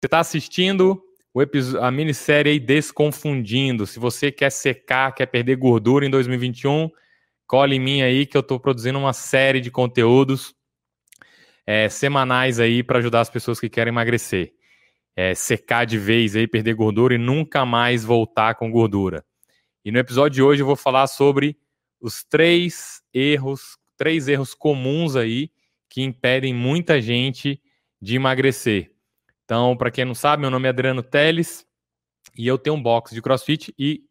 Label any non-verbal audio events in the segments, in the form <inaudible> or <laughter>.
Você está assistindo a minissérie Desconfundindo. Se você quer secar, quer perder gordura em 2021, cole em mim aí que eu estou produzindo uma série de conteúdos é, semanais aí para ajudar as pessoas que querem emagrecer. É, secar de vez aí, perder gordura e nunca mais voltar com gordura. E no episódio de hoje eu vou falar sobre os três erros, três erros comuns aí que impedem muita gente de emagrecer. Então, para quem não sabe, meu nome é Adriano Teles e eu tenho um box de CrossFit e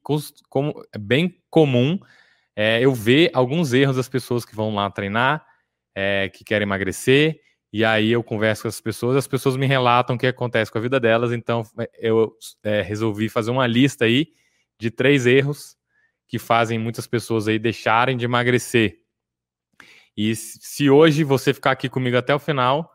como é bem comum é, eu ver alguns erros das pessoas que vão lá treinar, é, que querem emagrecer, e aí eu converso com as pessoas, as pessoas me relatam o que acontece com a vida delas, então é, eu é, resolvi fazer uma lista aí de três erros que fazem muitas pessoas aí deixarem de emagrecer. E se hoje você ficar aqui comigo até o final,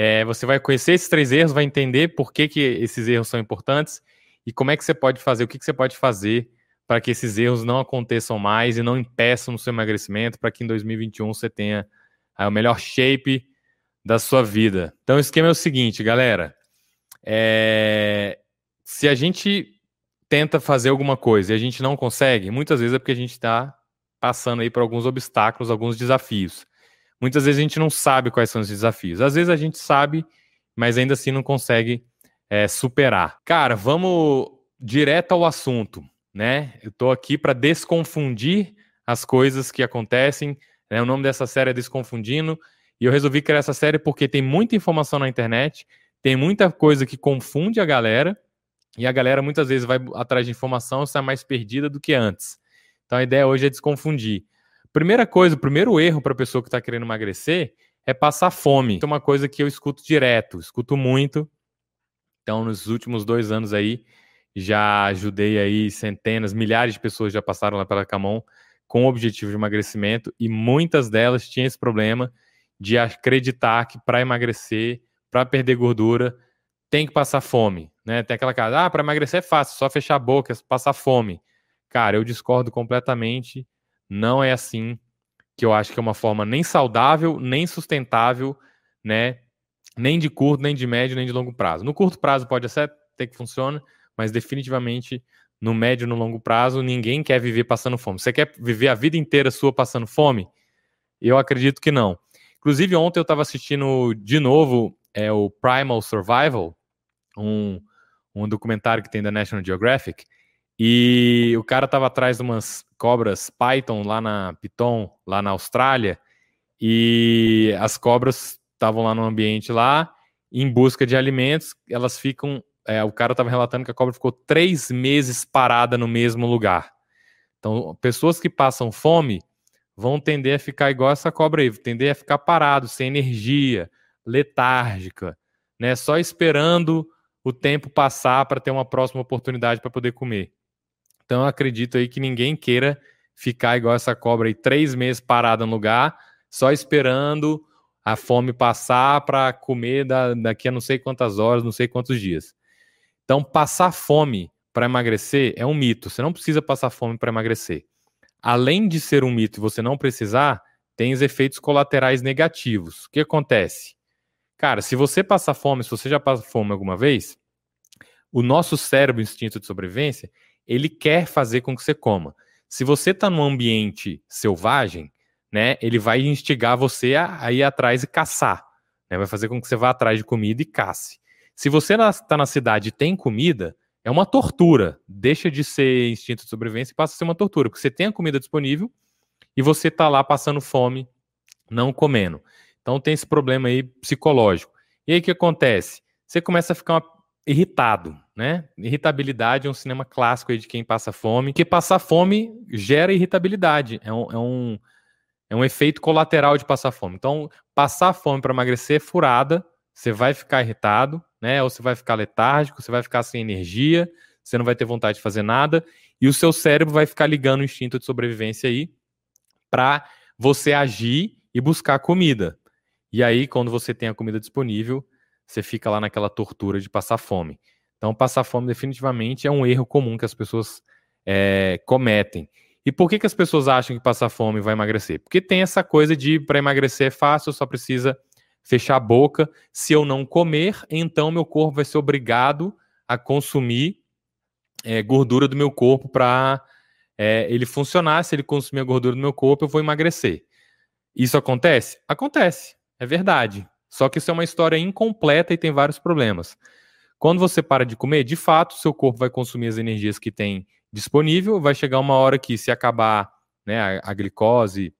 é, você vai conhecer esses três erros, vai entender por que, que esses erros são importantes e como é que você pode fazer, o que, que você pode fazer para que esses erros não aconteçam mais e não impeçam o seu emagrecimento, para que em 2021 você tenha o melhor shape da sua vida. Então, o esquema é o seguinte, galera. É... Se a gente tenta fazer alguma coisa e a gente não consegue, muitas vezes é porque a gente está passando aí por alguns obstáculos, alguns desafios. Muitas vezes a gente não sabe quais são os desafios. Às vezes a gente sabe, mas ainda assim não consegue é, superar. Cara, vamos direto ao assunto, né? Eu estou aqui para desconfundir as coisas que acontecem. Né? O nome dessa série é Desconfundindo. E eu resolvi criar essa série porque tem muita informação na internet, tem muita coisa que confunde a galera, e a galera muitas vezes vai atrás de informação e está mais perdida do que antes. Então a ideia hoje é desconfundir. Primeira coisa, o primeiro erro para a pessoa que está querendo emagrecer é passar fome. É uma coisa que eu escuto direto, escuto muito. Então, nos últimos dois anos aí, já ajudei aí centenas, milhares de pessoas já passaram lá pela Camon com o objetivo de emagrecimento e muitas delas tinham esse problema de acreditar que para emagrecer, para perder gordura, tem que passar fome, né? Tem aquela cara, ah, para emagrecer é fácil, só fechar a boca, passar fome. Cara, eu discordo completamente não é assim que eu acho que é uma forma nem saudável, nem sustentável, né? Nem de curto, nem de médio, nem de longo prazo. No curto prazo pode até que funciona, mas definitivamente no médio e no longo prazo ninguém quer viver passando fome. Você quer viver a vida inteira sua passando fome? Eu acredito que não. Inclusive ontem eu estava assistindo de novo é o Primal Survival, um, um documentário que tem da National Geographic, e o cara estava atrás de umas cobras Python lá na Piton, lá na Austrália, e as cobras estavam lá no ambiente lá, em busca de alimentos, elas ficam. É, o cara estava relatando que a cobra ficou três meses parada no mesmo lugar. Então, pessoas que passam fome vão tender a ficar igual essa cobra aí, tender a ficar parado, sem energia, letárgica, né? Só esperando o tempo passar para ter uma próxima oportunidade para poder comer. Então acredito aí que ninguém queira ficar igual essa cobra aí três meses parada no lugar, só esperando a fome passar para comer da, daqui a não sei quantas horas, não sei quantos dias. Então passar fome para emagrecer é um mito. Você não precisa passar fome para emagrecer. Além de ser um mito e você não precisar, tem os efeitos colaterais negativos. O que acontece? Cara, se você passar fome, se você já passa fome alguma vez, o nosso cérebro, instinto de sobrevivência, ele quer fazer com que você coma. Se você está num ambiente selvagem, né, ele vai instigar você a, ir atrás e caçar. Né, vai fazer com que você vá atrás de comida e casse. Se você está na cidade e tem comida, é uma tortura. Deixa de ser instinto de sobrevivência e passa a ser uma tortura, porque você tem a comida disponível e você está lá passando fome, não comendo. Então tem esse problema aí psicológico. E aí o que acontece? Você começa a ficar uma irritado, né? Irritabilidade é um cinema clássico de quem passa fome, que passar fome gera irritabilidade, é um, é um, é um efeito colateral de passar fome. Então, passar fome para emagrecer é furada, você vai ficar irritado, né? Ou você vai ficar letárgico, você vai ficar sem energia, você não vai ter vontade de fazer nada, e o seu cérebro vai ficar ligando o instinto de sobrevivência aí para você agir e buscar comida. E aí, quando você tem a comida disponível, você fica lá naquela tortura de passar fome. Então, passar fome definitivamente é um erro comum que as pessoas é, cometem. E por que, que as pessoas acham que passar fome vai emagrecer? Porque tem essa coisa de para emagrecer é fácil, só precisa fechar a boca. Se eu não comer, então meu corpo vai ser obrigado a consumir é, gordura do meu corpo para é, ele funcionar. Se ele consumir a gordura do meu corpo, eu vou emagrecer. Isso acontece? Acontece, é verdade. Só que isso é uma história incompleta e tem vários problemas. Quando você para de comer, de fato, seu corpo vai consumir as energias que tem disponível. Vai chegar uma hora que, se acabar né, a, a glicose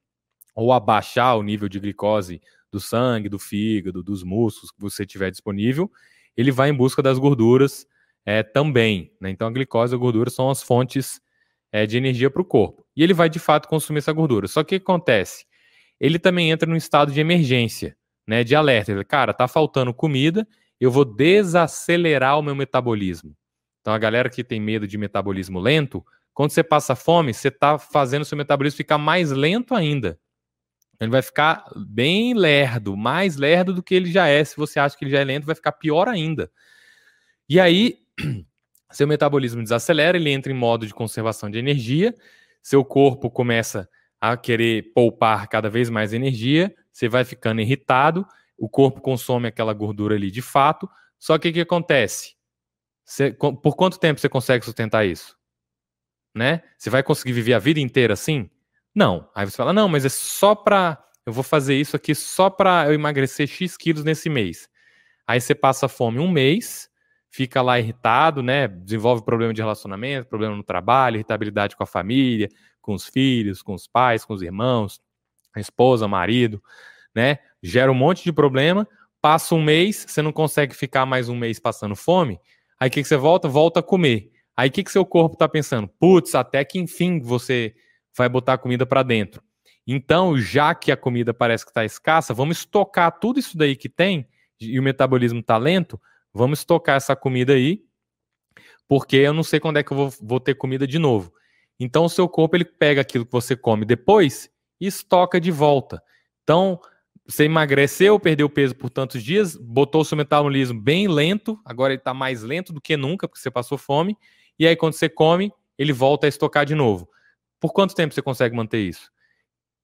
ou abaixar o nível de glicose do sangue, do fígado, dos músculos que você tiver disponível, ele vai em busca das gorduras é, também. Né? Então, a glicose e a gordura são as fontes é, de energia para o corpo. E ele vai, de fato, consumir essa gordura. Só que o que acontece? Ele também entra num estado de emergência, né, de alerta. Cara, tá faltando comida, eu vou desacelerar o meu metabolismo. Então, a galera que tem medo de metabolismo lento, quando você passa fome, você está fazendo o seu metabolismo ficar mais lento ainda. Ele vai ficar bem lerdo, mais lerdo do que ele já é. Se você acha que ele já é lento, vai ficar pior ainda. E aí, <clears throat> seu metabolismo desacelera, ele entra em modo de conservação de energia, seu corpo começa a querer poupar cada vez mais energia, você vai ficando irritado, o corpo consome aquela gordura ali de fato. Só que o que acontece? Você, por quanto tempo você consegue sustentar isso? Né? Você vai conseguir viver a vida inteira assim? Não. Aí você fala, não, mas é só para. Eu vou fazer isso aqui só para eu emagrecer X quilos nesse mês. Aí você passa fome um mês, fica lá irritado, né? Desenvolve problema de relacionamento, problema no trabalho, irritabilidade com a família, com os filhos, com os pais, com os irmãos, a esposa, marido, né? Gera um monte de problema. Passa um mês, você não consegue ficar mais um mês passando fome. Aí o que, que você volta? Volta a comer. Aí o que, que seu corpo está pensando? Putz, até que enfim você vai botar a comida para dentro. Então, já que a comida parece que está escassa, vamos estocar tudo isso daí que tem e o metabolismo está lento, vamos estocar essa comida aí, porque eu não sei quando é que eu vou, vou ter comida de novo. Então, o seu corpo ele pega aquilo que você come depois e estoca de volta. Então, você emagreceu, perdeu peso por tantos dias, botou o seu metabolismo bem lento, agora ele está mais lento do que nunca, porque você passou fome, e aí quando você come, ele volta a estocar de novo. Por quanto tempo você consegue manter isso?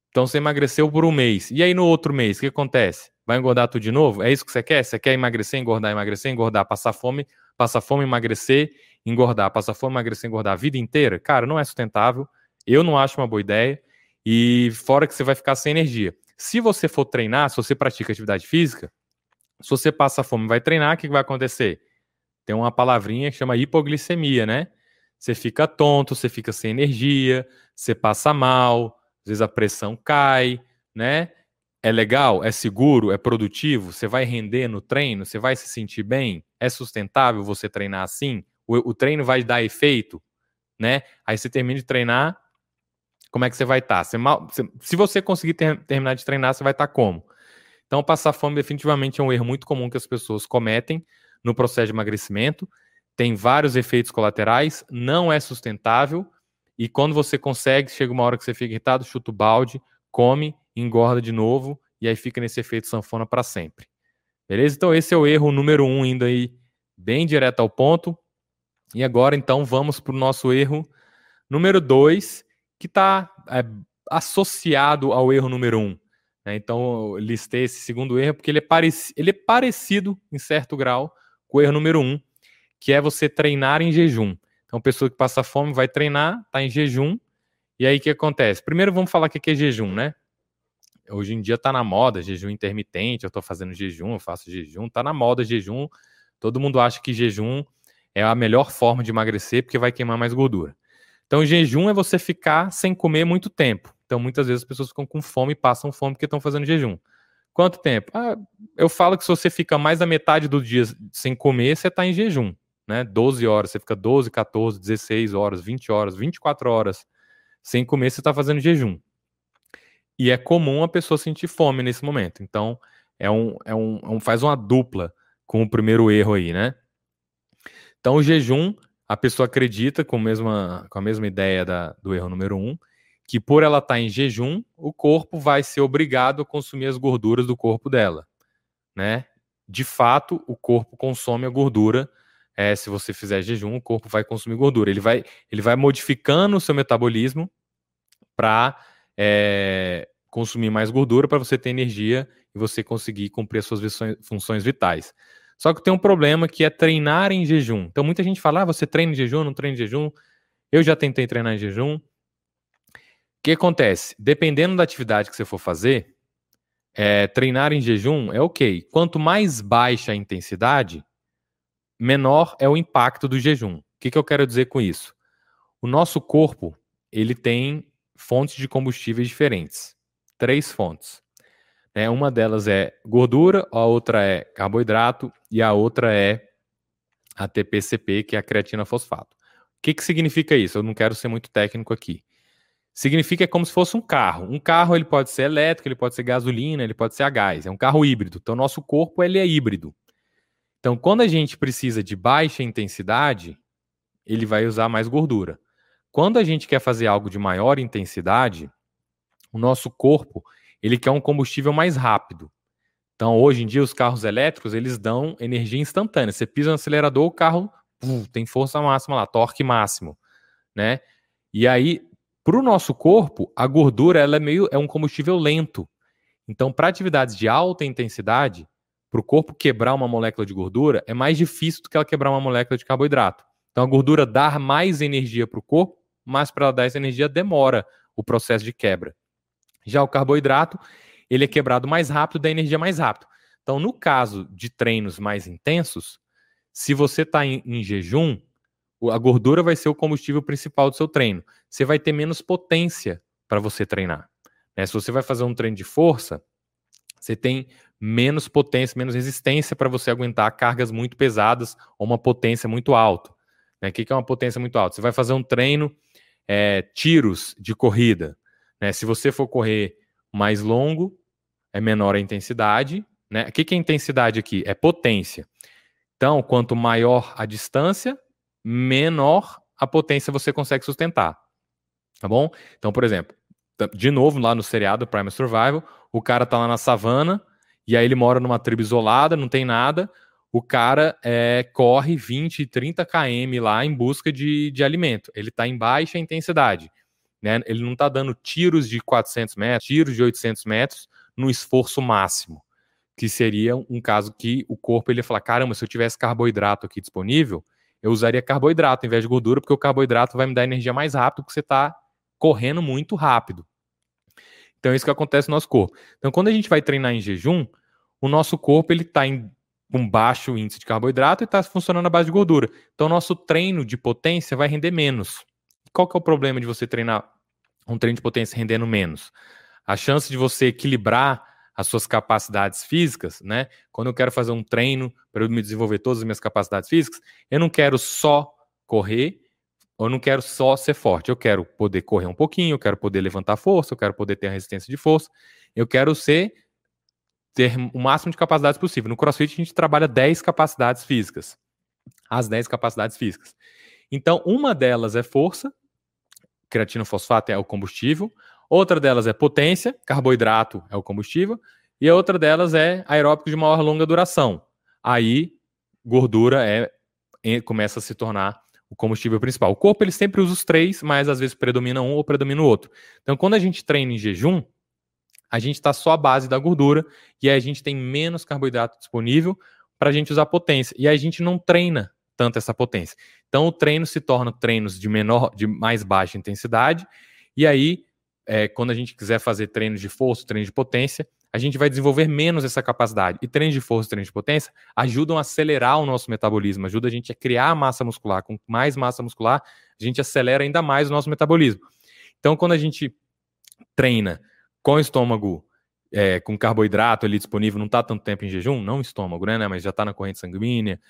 Então você emagreceu por um mês. E aí no outro mês, o que acontece? Vai engordar tudo de novo? É isso que você quer? Você quer emagrecer, engordar, emagrecer, engordar, passar fome, passar fome, emagrecer, engordar, passar fome, emagrecer, engordar a vida inteira? Cara, não é sustentável. Eu não acho uma boa ideia. E fora que você vai ficar sem energia. Se você for treinar, se você pratica atividade física, se você passa fome vai treinar, o que vai acontecer? Tem uma palavrinha que chama hipoglicemia, né? Você fica tonto, você fica sem energia, você passa mal, às vezes a pressão cai, né? É legal, é seguro, é produtivo, você vai render no treino, você vai se sentir bem, é sustentável você treinar assim? O, o treino vai dar efeito, né? Aí você termina de treinar, como é que você vai estar? Tá? Se você conseguir ter, terminar de treinar, você vai estar tá como? Então, passar fome definitivamente é um erro muito comum que as pessoas cometem no processo de emagrecimento. Tem vários efeitos colaterais, não é sustentável e quando você consegue, chega uma hora que você fica irritado, chuta o balde, come, engorda de novo, e aí fica nesse efeito sanfona para sempre. Beleza? Então esse é o erro número um, indo aí bem direto ao ponto. E agora, então, vamos para o nosso erro número dois, que está é, associado ao erro número um. Né? Então, listei esse segundo erro porque ele é, ele é parecido, em certo grau, com o erro número um, que é você treinar em jejum. Então, pessoa que passa fome vai treinar, está em jejum, e aí o que acontece? Primeiro vamos falar o que é jejum, né? Hoje em dia está na moda, jejum intermitente, eu estou fazendo jejum, eu faço jejum, está na moda jejum. Todo mundo acha que jejum é a melhor forma de emagrecer porque vai queimar mais gordura. Então, jejum é você ficar sem comer muito tempo. Então, muitas vezes as pessoas ficam com fome e passam fome porque estão fazendo jejum. Quanto tempo? Ah, eu falo que se você fica mais da metade do dia sem comer, você está em jejum né? 12 horas, você fica 12, 14, 16 horas, 20 horas, 24 horas sem comer, você está fazendo jejum. E é comum a pessoa sentir fome nesse momento. Então, é um, é um, é faz uma dupla com o primeiro erro aí, né? Então, o jejum, a pessoa acredita, com, mesma, com a mesma ideia da, do erro número um, que por ela estar tá em jejum, o corpo vai ser obrigado a consumir as gorduras do corpo dela, né? De fato, o corpo consome a gordura é, se você fizer jejum, o corpo vai consumir gordura. Ele vai, ele vai modificando o seu metabolismo para é, consumir mais gordura para você ter energia e você conseguir cumprir as suas funções vitais. Só que tem um problema que é treinar em jejum. Então muita gente fala, ah, você treina em jejum, não treina em jejum. Eu já tentei treinar em jejum. O que acontece? Dependendo da atividade que você for fazer, é, treinar em jejum é ok. Quanto mais baixa a intensidade, menor é o impacto do jejum. O que, que eu quero dizer com isso? O nosso corpo ele tem fontes de combustíveis diferentes. Três fontes. É, uma delas é gordura, a outra é carboidrato e a outra é a TPCP, que é a creatina fosfato. O que, que significa isso? Eu não quero ser muito técnico aqui. Significa que é como se fosse um carro. Um carro ele pode ser elétrico, ele pode ser gasolina, ele pode ser a gás. É um carro híbrido. Então, nosso corpo ele é híbrido. Então, quando a gente precisa de baixa intensidade, ele vai usar mais gordura. Quando a gente quer fazer algo de maior intensidade, o nosso corpo ele quer um combustível mais rápido. Então, hoje em dia, os carros elétricos, eles dão energia instantânea. Você pisa no acelerador, o carro tem força máxima lá, torque máximo, né? E aí, para o nosso corpo, a gordura ela é meio é um combustível lento. Então, para atividades de alta intensidade, para o corpo quebrar uma molécula de gordura, é mais difícil do que ela quebrar uma molécula de carboidrato. Então, a gordura dá mais energia para o corpo, mas para ela dar essa energia demora o processo de quebra. Já o carboidrato, ele é quebrado mais rápido, dá energia mais rápido. Então, no caso de treinos mais intensos, se você está em, em, jejum, a gordura vai ser o combustível principal do seu treino. Você vai ter menos potência para você treinar. Né? Se você vai fazer um treino de força, você tem menos potência, menos resistência para você aguentar cargas muito pesadas ou uma potência muito alta. Né? O que é uma potência muito alta? Você vai fazer um treino, é, tiros de corrida. Né? Se você for correr mais longo, é menor a intensidade. Né? O que é intensidade aqui? É potência. Então, quanto maior a distância, menor a potência você consegue sustentar. Tá bom? Então, por exemplo, de novo, lá no seriado Prime Survival, o cara tá lá na savana e aí ele mora numa tribo isolada, não tem nada. O cara é, corre 20, 30 km lá em busca de, de alimento. Ele está em baixa intensidade. Né? Ele não está dando tiros de 400 metros, tiros de 800 metros no esforço máximo, que seria um caso que o corpo ele ia falar: caramba, se eu tivesse carboidrato aqui disponível, eu usaria carboidrato em vez de gordura, porque o carboidrato vai me dar energia mais rápido, porque você está correndo muito rápido. Então é isso que acontece no nosso corpo. Então quando a gente vai treinar em jejum, o nosso corpo ele está em um baixo índice de carboidrato e está funcionando à base de gordura. Então nosso treino de potência vai render menos. Qual que é o problema de você treinar um treino de potência rendendo menos? A chance de você equilibrar as suas capacidades físicas, né? Quando eu quero fazer um treino para eu me desenvolver todas as minhas capacidades físicas, eu não quero só correr, eu não quero só ser forte. Eu quero poder correr um pouquinho, eu quero poder levantar força, eu quero poder ter a resistência de força, eu quero ser ter o máximo de capacidades possível. No CrossFit a gente trabalha 10 capacidades físicas. As 10 capacidades físicas. Então, uma delas é força, creatina fosfato é o combustível. Outra delas é potência, carboidrato é o combustível. E a outra delas é aeróbico de maior longa duração. Aí, gordura é, é começa a se tornar o combustível principal. O corpo ele sempre usa os três, mas às vezes predomina um ou predomina o outro. Então, quando a gente treina em jejum, a gente está só à base da gordura e aí a gente tem menos carboidrato disponível para a gente usar potência. E aí a gente não treina tanto essa potência. Então o treino se torna treinos de menor, de mais baixa intensidade, e aí, é, quando a gente quiser fazer treinos de força, treinos de potência, a gente vai desenvolver menos essa capacidade. E treinos de força, treinos de potência ajudam a acelerar o nosso metabolismo, ajuda a gente a criar massa muscular. Com mais massa muscular, a gente acelera ainda mais o nosso metabolismo. Então, quando a gente treina com estômago é, com carboidrato ali disponível, não está tanto tempo em jejum, não estômago, né, né mas já está na corrente sanguínea,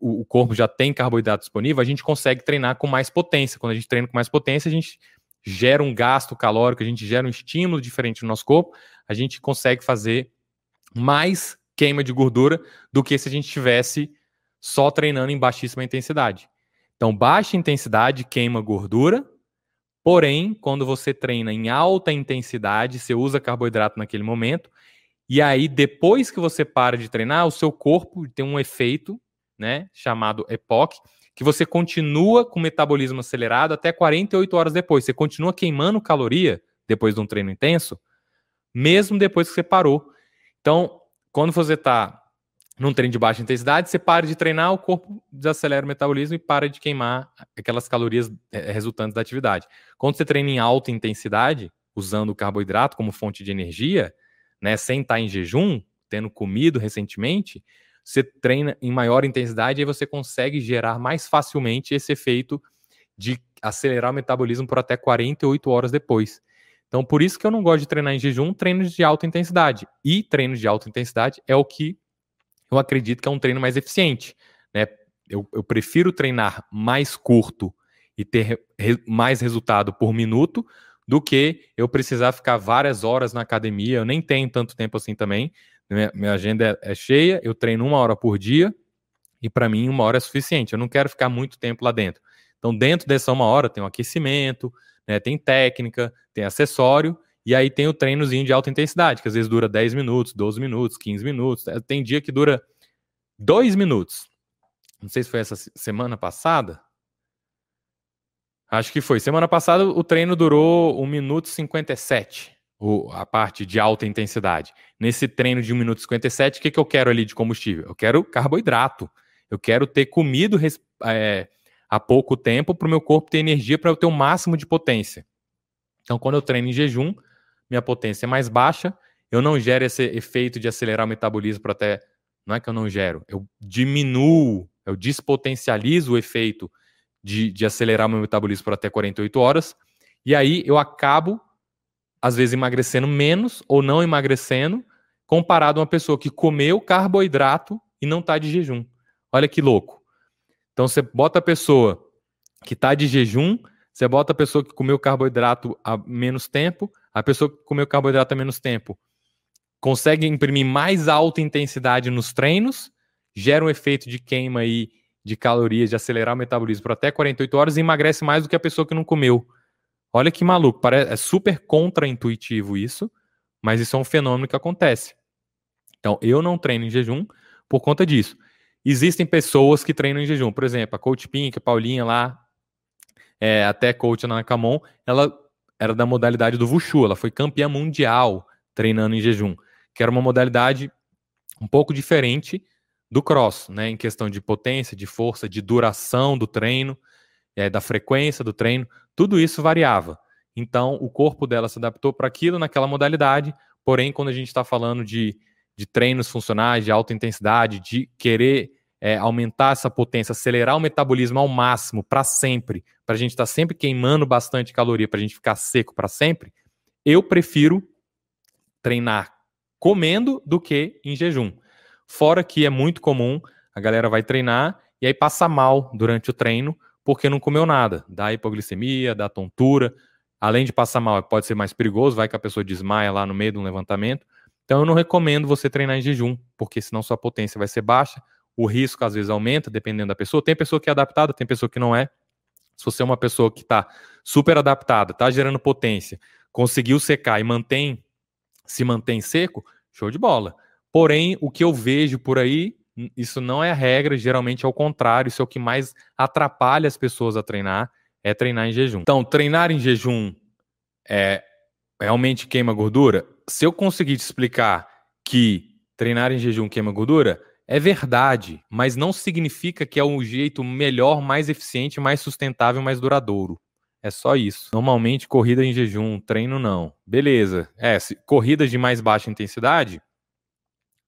o, o, corpo já tem carboidrato disponível, a gente consegue treinar com mais potência. Quando a gente treina com mais potência, a gente gera um gasto calórico, a gente gera um estímulo diferente no nosso corpo, a gente consegue fazer mais queima de gordura do que se a gente tivesse só treinando em baixíssima intensidade. Então, baixa intensidade queima gordura, Porém, quando você treina em alta intensidade, você usa carboidrato naquele momento, e aí depois que você para de treinar, o seu corpo tem um efeito, né, chamado EPOC, que você continua com metabolismo acelerado até 48 horas depois. Você continua queimando caloria depois de um treino intenso, mesmo depois que você parou. Então, quando você está num treino de baixa intensidade, você para de treinar, o corpo desacelera o metabolismo e para de queimar aquelas calorias é, resultantes da atividade. Quando você treina em alta intensidade, usando o carboidrato como fonte de energia, né, sem estar em jejum, tendo comido recentemente, você treina em maior intensidade e você consegue gerar mais facilmente esse efeito de acelerar o metabolismo por até 48 horas depois. Então, por isso que eu não gosto de treinar em jejum, treinos de alta intensidade. E treinos de alta intensidade é o que eu acredito que é um treino mais eficiente. Né? Eu, eu prefiro treinar mais curto e ter re, mais resultado por minuto do que eu precisar ficar várias horas na academia. Eu nem tenho tanto tempo assim também. Minha, minha agenda é, é cheia, eu treino uma hora por dia e para mim uma hora é suficiente. Eu não quero ficar muito tempo lá dentro. Então, dentro dessa uma hora tem o um aquecimento, né, tem técnica, tem acessório e aí tem o treinozinho de alta intensidade, que às vezes dura 10 minutos, 12 minutos, 15 minutos. É, tem dia que dura 2 minutos. Não sei se foi essa semana passada. Acho que foi. Semana passada o treino durou 1 minuto e 57, a parte de alta intensidade. Nesse treino de 1 minuto e 57, o que, que eu quero ali de combustível? Eu quero carboidrato. Eu quero ter comido é, há pouco tempo para o meu corpo ter energia para eu ter o máximo de potência. Então, quando eu treino em jejum, minha potência é mais baixa, eu não gero esse efeito de acelerar o metabolismo para até. Não é que eu não gero, eu diminuo, eu despotencializo o efeito de, de acelerar meu metabolismo por até 48 horas, e aí eu acabo, às vezes, emagrecendo menos ou não emagrecendo, comparado a uma pessoa que comeu carboidrato e não está de jejum. Olha que louco. Então você bota a pessoa que está de jejum, você bota a pessoa que comeu carboidrato há menos tempo, a pessoa que comeu carboidrato há menos tempo consegue imprimir mais alta intensidade nos treinos, gera um efeito de queima aí de calorias, de acelerar o metabolismo por até 48 horas e emagrece mais do que a pessoa que não comeu. Olha que maluco, é super contra-intuitivo isso, mas isso é um fenômeno que acontece. Então, eu não treino em jejum por conta disso. Existem pessoas que treinam em jejum, por exemplo, a Coach Pink, a Paulinha lá, é, até Coach Ana Camon, ela era da modalidade do Wushu, ela foi campeã mundial treinando em jejum, que era uma modalidade um pouco diferente do cross, né, em questão de potência, de força, de duração do treino, é, da frequência do treino, tudo isso variava. Então, o corpo dela se adaptou para aquilo naquela modalidade, porém, quando a gente está falando de, de treinos funcionais, de alta intensidade, de querer é, aumentar essa potência, acelerar o metabolismo ao máximo para sempre, para a gente estar tá sempre queimando bastante caloria, para a gente ficar seco para sempre, eu prefiro treinar comendo do que em jejum. Fora que é muito comum a galera vai treinar e aí passa mal durante o treino porque não comeu nada, dá hipoglicemia, dá tontura. Além de passar mal, pode ser mais perigoso, vai que a pessoa desmaia lá no meio de um levantamento. Então eu não recomendo você treinar em jejum, porque senão sua potência vai ser baixa, o risco às vezes aumenta, dependendo da pessoa. Tem pessoa que é adaptada, tem pessoa que não é. Se você é uma pessoa que está super adaptada, está gerando potência, conseguiu secar e mantém, se mantém seco, show de bola. Porém, o que eu vejo por aí, isso não é a regra, geralmente é o contrário, isso é o que mais atrapalha as pessoas a treinar, é treinar em jejum. Então, treinar em jejum é realmente queima gordura? Se eu conseguir te explicar que treinar em jejum queima gordura, é verdade, mas não significa que é um jeito melhor, mais eficiente, mais sustentável, mais duradouro. É só isso. Normalmente, corrida em jejum, treino não. Beleza. É, se, corridas de mais baixa intensidade,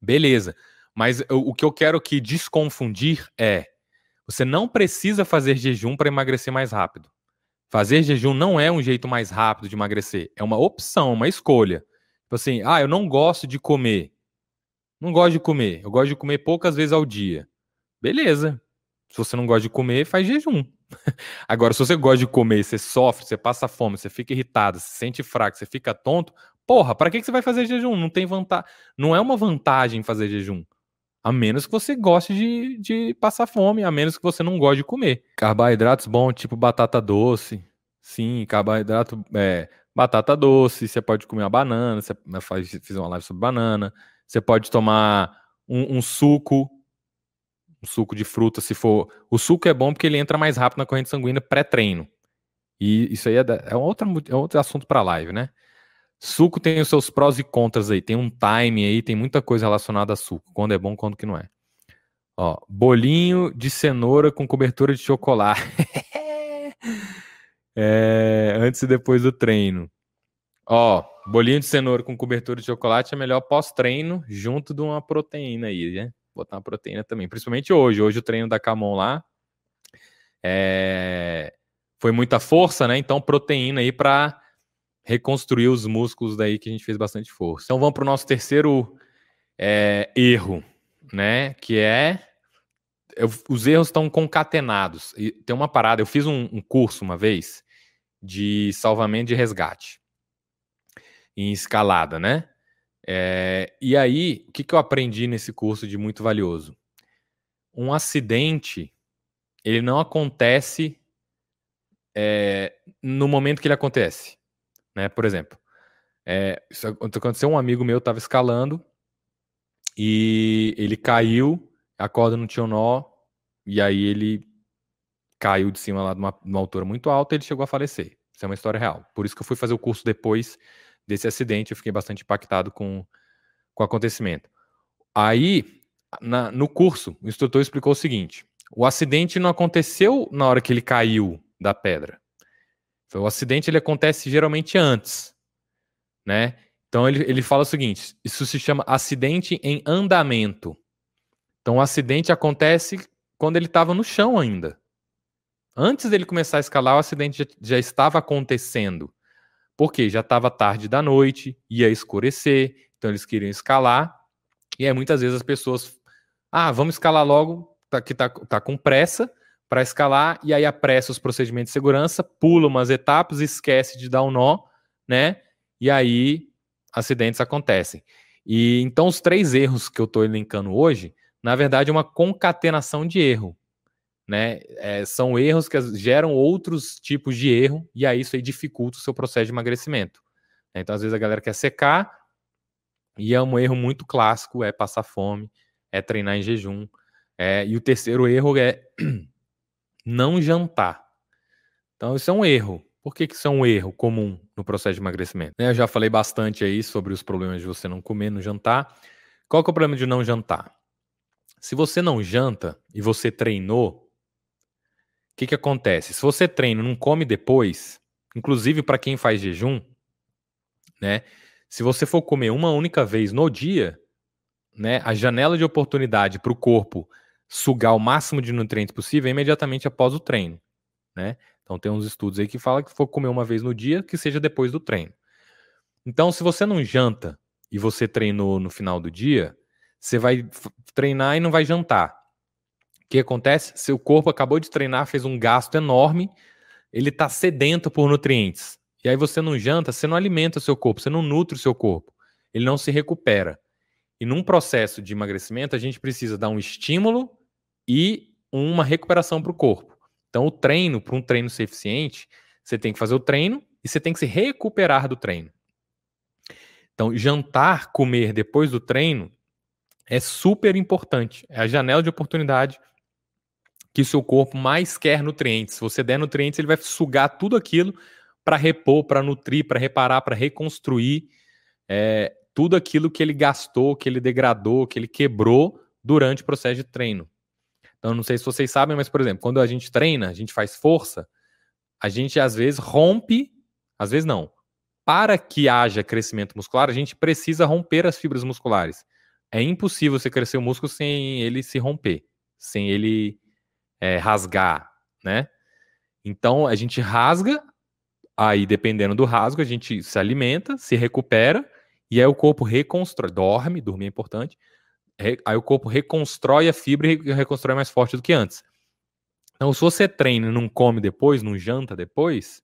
beleza. Mas o, o que eu quero que desconfundir é: você não precisa fazer jejum para emagrecer mais rápido. Fazer jejum não é um jeito mais rápido de emagrecer. É uma opção, uma escolha. Tipo assim, ah, eu não gosto de comer. Não gosto de comer. Eu gosto de comer poucas vezes ao dia. Beleza. Se você não gosta de comer, faz jejum. <laughs> Agora, se você gosta de comer, você sofre, você passa fome, você fica irritado, se sente fraco, você fica tonto, porra, para que você vai fazer jejum? Não tem vantagem. Não é uma vantagem fazer jejum. A menos que você goste de, de passar fome, a menos que você não goste de comer. Carboidratos bons, tipo batata doce. Sim, carboidrato, é, batata doce, você pode comer uma banana, você faz, fiz uma live sobre banana. Você pode tomar um, um, suco, um suco de fruta, se for. O suco é bom porque ele entra mais rápido na corrente sanguínea pré-treino. E isso aí é, é, outra, é outro assunto para live, né? Suco tem os seus prós e contras aí, tem um time aí, tem muita coisa relacionada a suco, quando é bom, quando que não é. Ó, bolinho de cenoura com cobertura de chocolate. <laughs> é, antes e depois do treino. Ó, bolinho de cenoura com cobertura de chocolate é melhor pós-treino, junto de uma proteína aí, né? Botar uma proteína também. Principalmente hoje. Hoje o treino da Camon lá é... foi muita força, né? Então, proteína aí para reconstruir os músculos daí que a gente fez bastante força. Então, vamos para o nosso terceiro é, erro, né? Que é eu, os erros estão concatenados. E tem uma parada. Eu fiz um, um curso uma vez de salvamento de resgate em escalada, né? É, e aí, o que, que eu aprendi nesse curso de muito valioso? Um acidente, ele não acontece é, no momento que ele acontece, né? Por exemplo, é, isso aconteceu um amigo meu estava escalando e ele caiu, a corda não tinha um nó e aí ele caiu de cima lá de uma, de uma altura muito alta, e ele chegou a falecer. Isso é uma história real. Por isso que eu fui fazer o curso depois desse acidente, eu fiquei bastante impactado com, com o acontecimento. Aí, na, no curso, o instrutor explicou o seguinte: o acidente não aconteceu na hora que ele caiu da pedra. O acidente ele acontece geralmente antes, né? Então ele, ele fala o seguinte: isso se chama acidente em andamento. Então o acidente acontece quando ele estava no chão ainda. Antes dele começar a escalar, o acidente já, já estava acontecendo. Porque já estava tarde da noite, ia escurecer, então eles queriam escalar. E aí muitas vezes as pessoas, ah, vamos escalar logo, tá, que tá, tá com pressa para escalar, e aí apressa os procedimentos de segurança, pula umas etapas, esquece de dar um nó, né? E aí acidentes acontecem. E então os três erros que eu estou elencando hoje, na verdade, é uma concatenação de erro né? É, são erros que geram outros tipos de erro, e aí isso aí dificulta o seu processo de emagrecimento. Né? Então, às vezes, a galera quer secar, e é um erro muito clássico, é passar fome, é treinar em jejum. É, e o terceiro erro é <clears throat> não jantar. Então, isso é um erro. Por que, que isso é um erro comum no processo de emagrecimento? Né, eu já falei bastante aí sobre os problemas de você não comer no jantar. Qual que é o problema de não jantar? Se você não janta e você treinou, o que, que acontece? Se você treina e não come depois, inclusive para quem faz jejum, né? Se você for comer uma única vez no dia, né, a janela de oportunidade para o corpo sugar o máximo de nutrientes possível imediatamente após o treino, né? Então tem uns estudos aí que falam que for comer uma vez no dia, que seja depois do treino. Então, se você não janta e você treinou no final do dia, você vai treinar e não vai jantar que acontece? Seu corpo acabou de treinar, fez um gasto enorme, ele está sedento por nutrientes. E aí você não janta, você não alimenta o seu corpo, você não nutre o seu corpo. Ele não se recupera. E num processo de emagrecimento, a gente precisa dar um estímulo e uma recuperação para o corpo. Então, o treino, para um treino ser eficiente, você tem que fazer o treino e você tem que se recuperar do treino. Então, jantar, comer depois do treino é super importante. É a janela de oportunidade que o seu corpo mais quer nutrientes. Se você der nutrientes, ele vai sugar tudo aquilo para repor, para nutrir, para reparar, para reconstruir é, tudo aquilo que ele gastou, que ele degradou, que ele quebrou durante o processo de treino. Então, não sei se vocês sabem, mas, por exemplo, quando a gente treina, a gente faz força, a gente às vezes rompe, às vezes não. Para que haja crescimento muscular, a gente precisa romper as fibras musculares. É impossível você crescer o músculo sem ele se romper, sem ele é, rasgar, né? Então a gente rasga, aí dependendo do rasgo, a gente se alimenta, se recupera, e aí o corpo reconstrói, dorme, dormir é importante, aí o corpo reconstrói a fibra e reconstrói mais forte do que antes. Então, se você treina e não come depois, não janta depois,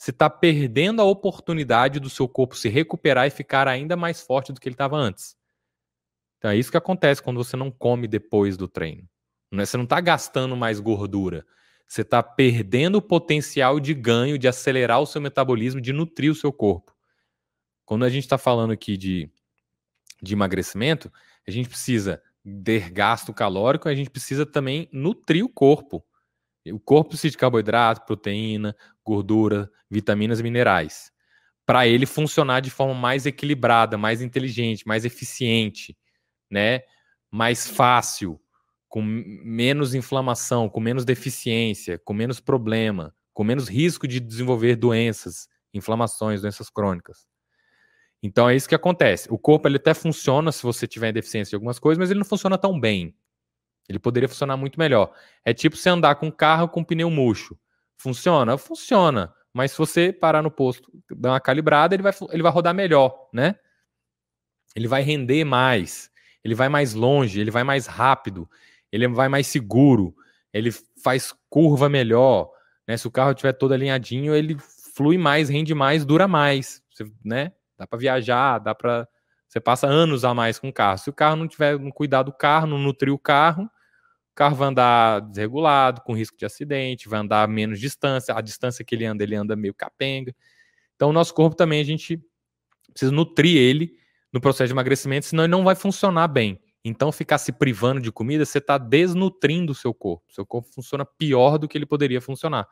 você está perdendo a oportunidade do seu corpo se recuperar e ficar ainda mais forte do que ele estava antes. Então é isso que acontece quando você não come depois do treino. Né? Você não está gastando mais gordura. Você está perdendo o potencial de ganho, de acelerar o seu metabolismo, de nutrir o seu corpo. Quando a gente está falando aqui de, de emagrecimento, a gente precisa ter gasto calórico, a gente precisa também nutrir o corpo. O corpo precisa de carboidrato, proteína, gordura, vitaminas e minerais. para ele funcionar de forma mais equilibrada, mais inteligente, mais eficiente, né? Mais fácil, com menos inflamação, com menos deficiência, com menos problema, com menos risco de desenvolver doenças, inflamações, doenças crônicas. Então é isso que acontece. O corpo ele até funciona se você tiver deficiência de algumas coisas, mas ele não funciona tão bem. Ele poderia funcionar muito melhor. É tipo você andar com um carro com pneu murcho. Funciona? Funciona. Mas se você parar no posto, dar uma calibrada, ele vai, ele vai rodar melhor, né? Ele vai render mais, ele vai mais longe, ele vai mais rápido, ele vai mais seguro, ele faz curva melhor, né? Se o carro estiver todo alinhadinho, ele flui mais, rende mais, dura mais, né? Dá para viajar, dá para você passa anos a mais com o carro. Se o carro não tiver no cuidado do carro, não nutrir o carro, o carro vai andar desregulado, com risco de acidente, vai andar menos distância. A distância que ele anda, ele anda meio capenga. Então, o nosso corpo também, a gente precisa nutrir ele no processo de emagrecimento, senão ele não vai funcionar bem. Então, ficar se privando de comida, você está desnutrindo o seu corpo. Seu corpo funciona pior do que ele poderia funcionar.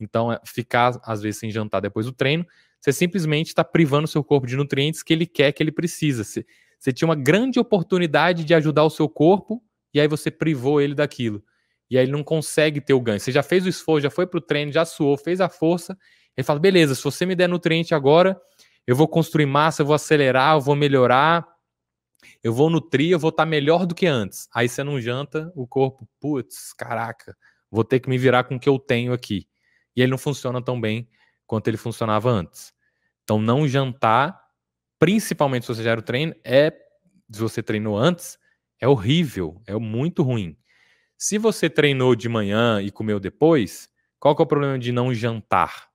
Então, é ficar, às vezes, sem jantar depois do treino, você simplesmente está privando o seu corpo de nutrientes que ele quer, que ele precisa. Você, você tinha uma grande oportunidade de ajudar o seu corpo e aí você privou ele daquilo. E aí ele não consegue ter o ganho. Você já fez o esforço, já foi para o treino, já suou, fez a força. Ele fala: beleza, se você me der nutriente agora, eu vou construir massa, eu vou acelerar, eu vou melhorar, eu vou nutrir, eu vou estar tá melhor do que antes. Aí você não janta, o corpo, putz, caraca, vou ter que me virar com o que eu tenho aqui. E ele não funciona tão bem quanto ele funcionava antes. Então, não jantar, principalmente se você já era o treino, é se você treinou antes, é horrível, é muito ruim. Se você treinou de manhã e comeu depois, qual que é o problema de não jantar?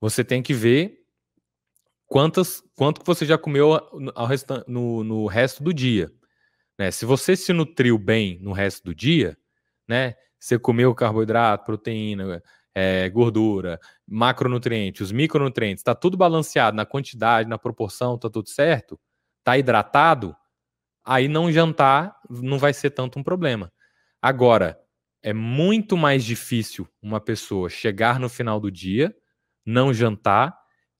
Você tem que ver quantas, quanto que você já comeu ao resta, no, no resto do dia. Né? Se você se nutriu bem no resto do dia, né? Você comeu carboidrato, proteína, é, gordura, macronutrientes, os micronutrientes, está tudo balanceado na quantidade, na proporção, está tudo certo, está hidratado, aí não jantar não vai ser tanto um problema. Agora, é muito mais difícil uma pessoa chegar no final do dia, não jantar,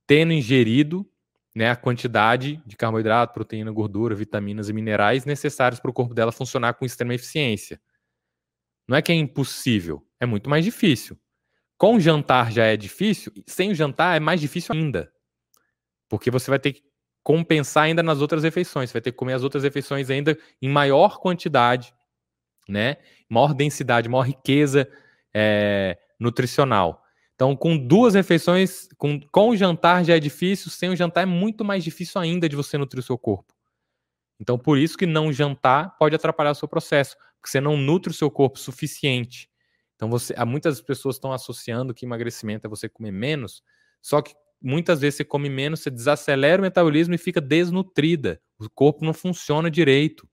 tendo ingerido né, a quantidade de carboidrato, proteína, gordura, vitaminas e minerais necessários para o corpo dela funcionar com extrema eficiência. Não é que é impossível, é muito mais difícil. Com jantar já é difícil, sem o jantar é mais difícil ainda. Porque você vai ter que compensar ainda nas outras refeições, você vai ter que comer as outras refeições ainda em maior quantidade, né? Maior densidade, maior riqueza é, nutricional. Então, com duas refeições, com, com o jantar já é difícil, sem o jantar é muito mais difícil ainda de você nutrir o seu corpo. Então, por isso que não jantar pode atrapalhar o seu processo, porque você não nutre o seu corpo suficiente. Então, você, muitas pessoas estão associando que emagrecimento é você comer menos, só que muitas vezes você come menos, você desacelera o metabolismo e fica desnutrida. O corpo não funciona direito.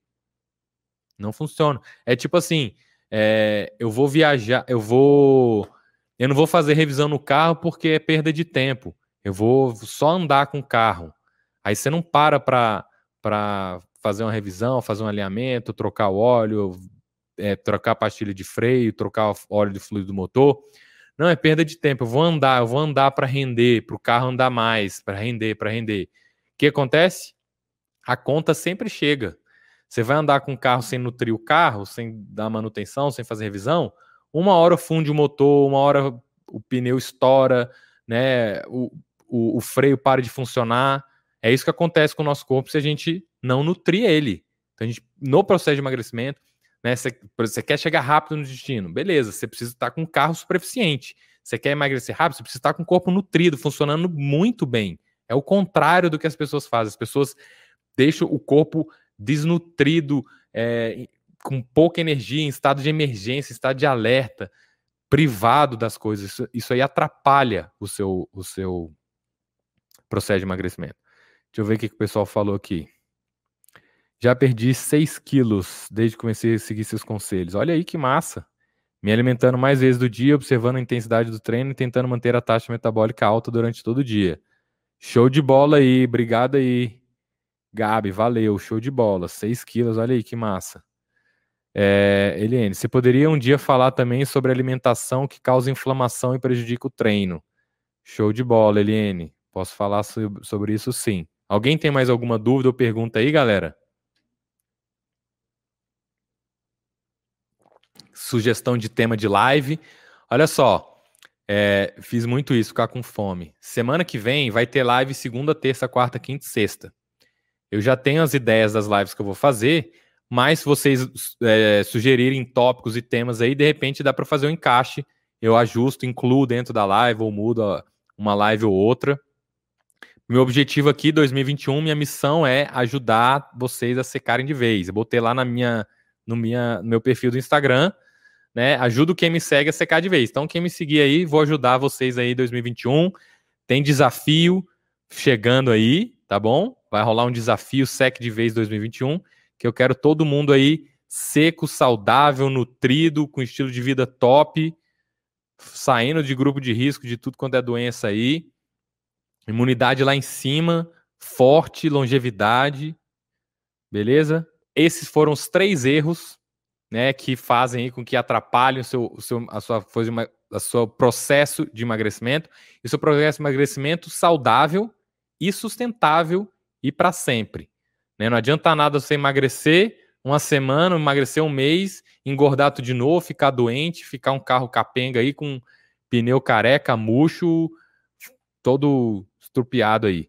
Não funciona. É tipo assim, é, eu vou viajar, eu vou. Eu não vou fazer revisão no carro porque é perda de tempo. Eu vou só andar com o carro. Aí você não para para fazer uma revisão, fazer um alinhamento, trocar o óleo, é, trocar pastilha de freio, trocar óleo de fluido do motor. Não, é perda de tempo. Eu vou andar, eu vou andar para render, para o carro andar mais, para render, para render. O que acontece? A conta sempre chega. Você vai andar com o carro sem nutrir o carro, sem dar manutenção, sem fazer revisão, uma hora funde o motor, uma hora o pneu estoura, né? O, o, o freio para de funcionar. É isso que acontece com o nosso corpo se a gente não nutrir ele. Então, a gente, no processo de emagrecimento, né? Você, quer chegar rápido no destino, beleza, você precisa estar com um carro super eficiente. Você quer emagrecer rápido, você precisa estar com o corpo nutrido, funcionando muito bem. É o contrário do que as pessoas fazem. As pessoas deixam o corpo desnutrido, é, com pouca energia, em estado de emergência, estado de alerta, privado das coisas. Isso, isso aí atrapalha o seu, o seu processo de emagrecimento. Deixa eu ver o que o pessoal falou aqui. Já perdi 6 quilos desde que comecei a seguir seus conselhos. Olha aí que massa. Me alimentando mais vezes do dia, observando a intensidade do treino e tentando manter a taxa metabólica alta durante todo o dia. Show de bola aí, obrigado aí. Gabi, valeu, show de bola. 6 quilos, olha aí que massa. É, Eliane, você poderia um dia falar também sobre alimentação que causa inflamação e prejudica o treino. Show de bola, Eliane. Posso falar sobre isso sim. Alguém tem mais alguma dúvida ou pergunta aí, galera? Sugestão de tema de live. Olha só, é, fiz muito isso, ficar com fome. Semana que vem vai ter live segunda, terça, quarta, quinta e sexta. Eu já tenho as ideias das lives que eu vou fazer, mas se vocês é, sugerirem tópicos e temas aí, de repente dá para fazer um encaixe. Eu ajusto, incluo dentro da live ou mudo uma live ou outra. Meu objetivo aqui, 2021, minha missão é ajudar vocês a secarem de vez. Eu botei lá na minha, no, minha, no meu perfil do Instagram, né? Ajudo quem me segue a secar de vez. Então, quem me seguir aí, vou ajudar vocês aí em 2021. Tem desafio chegando aí, tá bom? Vai rolar um desafio Sec de vez 2021 que eu quero todo mundo aí seco, saudável, nutrido, com estilo de vida top, saindo de grupo de risco de tudo quanto é doença aí, imunidade lá em cima, forte, longevidade, beleza? Esses foram os três erros, né, que fazem com que atrapalhem o seu, o seu, a sua, a seu processo de emagrecimento e seu processo de emagrecimento saudável e sustentável e para sempre. Né? Não adianta nada você emagrecer uma semana, emagrecer um mês, engordar tudo de novo, ficar doente, ficar um carro capenga aí com pneu careca, murcho, todo estrupiado aí.